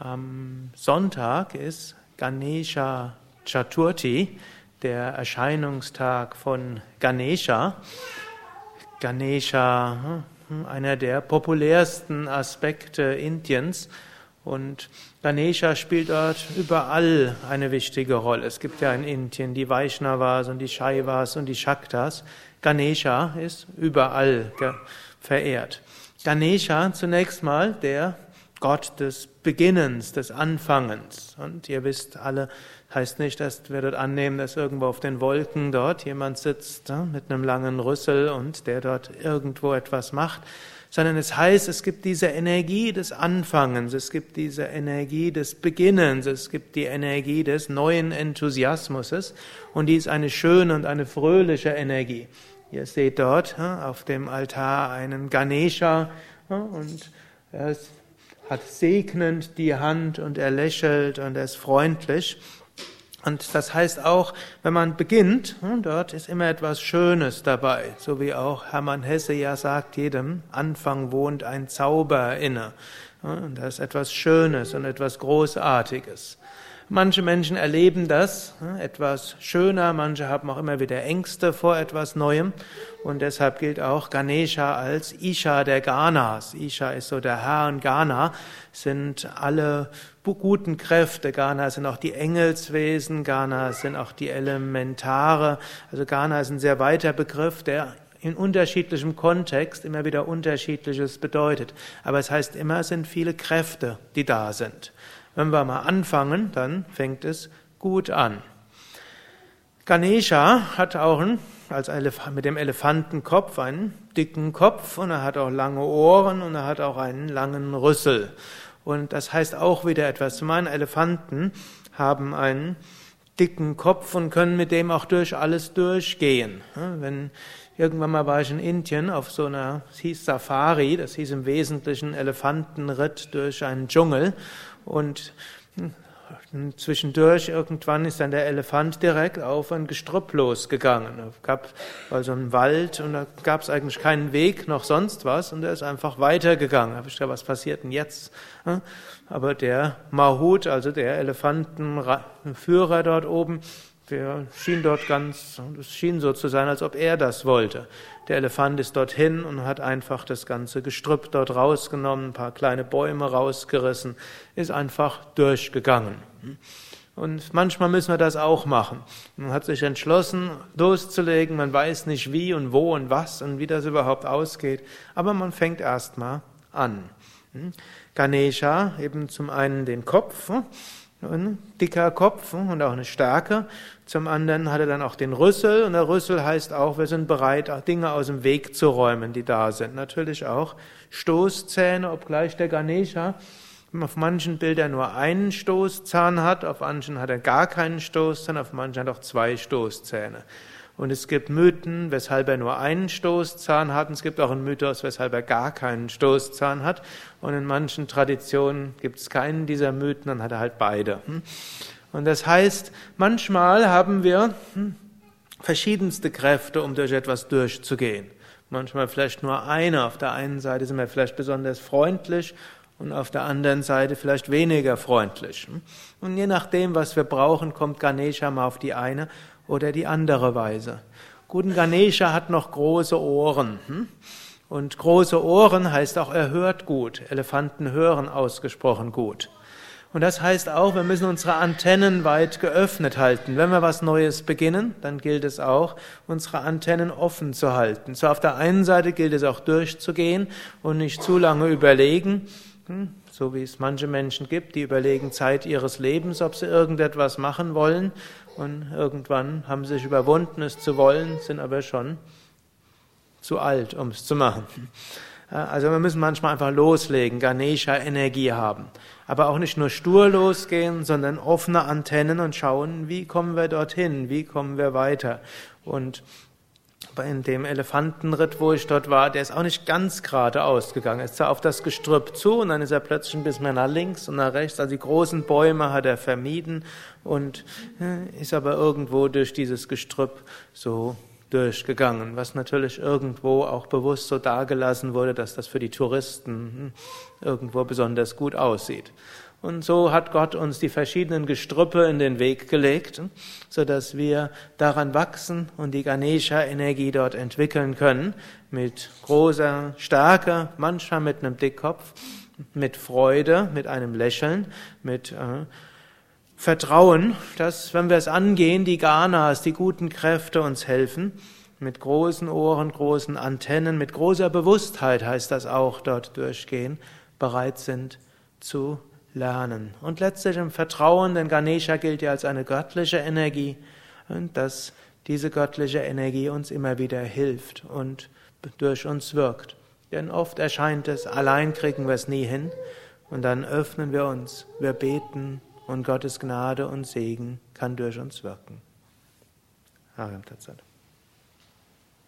Am Sonntag ist Ganesha Chaturthi, der Erscheinungstag von Ganesha. Ganesha, hm, einer der populärsten Aspekte Indiens. Und Ganesha spielt dort überall eine wichtige Rolle. Es gibt ja in Indien die Vaishnavas und die Shaivas und die Shaktas. Ganesha ist überall verehrt. Ganesha zunächst mal der Gott des Beginnens, des Anfangens. Und ihr wisst alle, heißt nicht, dass wir dort annehmen, dass irgendwo auf den Wolken dort jemand sitzt ja, mit einem langen Rüssel und der dort irgendwo etwas macht, sondern es heißt, es gibt diese Energie des Anfangens, es gibt diese Energie des Beginnens, es gibt die Energie des neuen Enthusiasmus und die ist eine schöne und eine fröhliche Energie. Ihr seht dort auf dem Altar einen Ganesha und er ist hat segnend die Hand und er lächelt und er ist freundlich. Und das heißt auch, wenn man beginnt, hm, dort ist immer etwas Schönes dabei, so wie auch Hermann Hesse ja sagt, jedem Anfang wohnt ein Zauber inne. Und da ist etwas Schönes und etwas Großartiges. Manche Menschen erleben das hm, etwas schöner, manche haben auch immer wieder Ängste vor etwas Neuem und deshalb gilt auch Ganesha als Isha der Ganas. Isha ist so der Herr und Gana sind alle guten Kräfte. Gana sind auch die Engelswesen, Gana sind auch die Elementare. Also Gana ist ein sehr weiter Begriff, der in unterschiedlichem Kontext immer wieder unterschiedliches bedeutet. Aber es heißt immer, es sind viele Kräfte, die da sind. Wenn wir mal anfangen, dann fängt es gut an. Ganesha hat auch einen, als mit dem Elefantenkopf einen dicken Kopf und er hat auch lange Ohren und er hat auch einen langen Rüssel. Und das heißt auch wieder etwas. Meine Elefanten haben einen dicken Kopf und können mit dem auch durch alles durchgehen. Wenn irgendwann mal war ich in Indien auf so einer, es hieß Safari, das hieß im Wesentlichen Elefantenritt durch einen Dschungel und zwischendurch irgendwann ist dann der Elefant direkt auf ein Gestrüpp losgegangen. Es gab also einen Wald und da gab es eigentlich keinen Weg noch sonst was und er ist einfach weitergegangen. Da habe ich gedacht, was passiert denn jetzt? Aber der Mahut, also der Elefantenführer dort oben, der schien dort ganz, es schien so zu sein, als ob er das wollte. Der Elefant ist dorthin und hat einfach das ganze Gestrüpp dort rausgenommen, ein paar kleine Bäume rausgerissen, ist einfach durchgegangen. Und manchmal müssen wir das auch machen. Man hat sich entschlossen, loszulegen, man weiß nicht wie und wo und was und wie das überhaupt ausgeht, aber man fängt erstmal an. Ganesha eben zum einen den Kopf, ein dicker Kopf und auch eine Stärke. Zum anderen hat er dann auch den Rüssel und der Rüssel heißt auch, wir sind bereit, Dinge aus dem Weg zu räumen, die da sind. Natürlich auch Stoßzähne, obgleich der Ganesha auf manchen Bildern nur einen Stoßzahn hat, auf manchen hat er gar keinen Stoßzahn, auf manchen hat er auch zwei Stoßzähne. Und es gibt Mythen, weshalb er nur einen Stoßzahn hat. Und es gibt auch einen Mythos, weshalb er gar keinen Stoßzahn hat. Und in manchen Traditionen gibt es keinen dieser Mythen, dann hat er halt beide. Hm? Und das heißt, manchmal haben wir hm, verschiedenste Kräfte, um durch etwas durchzugehen. Manchmal vielleicht nur eine. Auf der einen Seite sind wir vielleicht besonders freundlich und auf der anderen Seite vielleicht weniger freundlich. Hm? Und je nachdem, was wir brauchen, kommt Ganesha mal auf die eine oder die andere Weise. Guten Ganesha hat noch große Ohren. Hm? Und große Ohren heißt auch, er hört gut. Elefanten hören ausgesprochen gut. Und das heißt auch, wir müssen unsere Antennen weit geöffnet halten. Wenn wir was Neues beginnen, dann gilt es auch, unsere Antennen offen zu halten. So auf der einen Seite gilt es auch durchzugehen und nicht zu lange überlegen? So wie es manche Menschen gibt, die überlegen Zeit ihres Lebens, ob sie irgendetwas machen wollen und irgendwann haben sie sich überwunden, es zu wollen, sind aber schon zu alt, um es zu machen. Also wir müssen manchmal einfach loslegen, Ganesha Energie haben. Aber auch nicht nur stur losgehen, sondern offene Antennen und schauen, wie kommen wir dorthin, wie kommen wir weiter. Und bei dem Elefantenritt, wo ich dort war, der ist auch nicht ganz gerade ausgegangen. Er ist auf das Gestrüpp zu und dann ist er plötzlich ein bisschen mehr nach links und nach rechts. Also die großen Bäume hat er vermieden und äh, ist aber irgendwo durch dieses Gestrüpp so durchgegangen, was natürlich irgendwo auch bewusst so dargelassen wurde, dass das für die Touristen hm, irgendwo besonders gut aussieht. Und so hat Gott uns die verschiedenen Gestrüppe in den Weg gelegt, so dass wir daran wachsen und die Ganesha-Energie dort entwickeln können. Mit großer Stärke, manchmal mit einem Dickkopf, mit Freude, mit einem Lächeln, mit äh, Vertrauen, dass, wenn wir es angehen, die Ganas, die guten Kräfte uns helfen. Mit großen Ohren, großen Antennen, mit großer Bewusstheit heißt das auch dort durchgehen, bereit sind zu lernen. Und letztlich im Vertrauen, denn Ganesha gilt ja als eine göttliche Energie, dass diese göttliche Energie uns immer wieder hilft und durch uns wirkt. Denn oft erscheint es, allein kriegen wir es nie hin. Und dann öffnen wir uns, wir beten und Gottes Gnade und Segen kann durch uns wirken. Ariam Tatsat.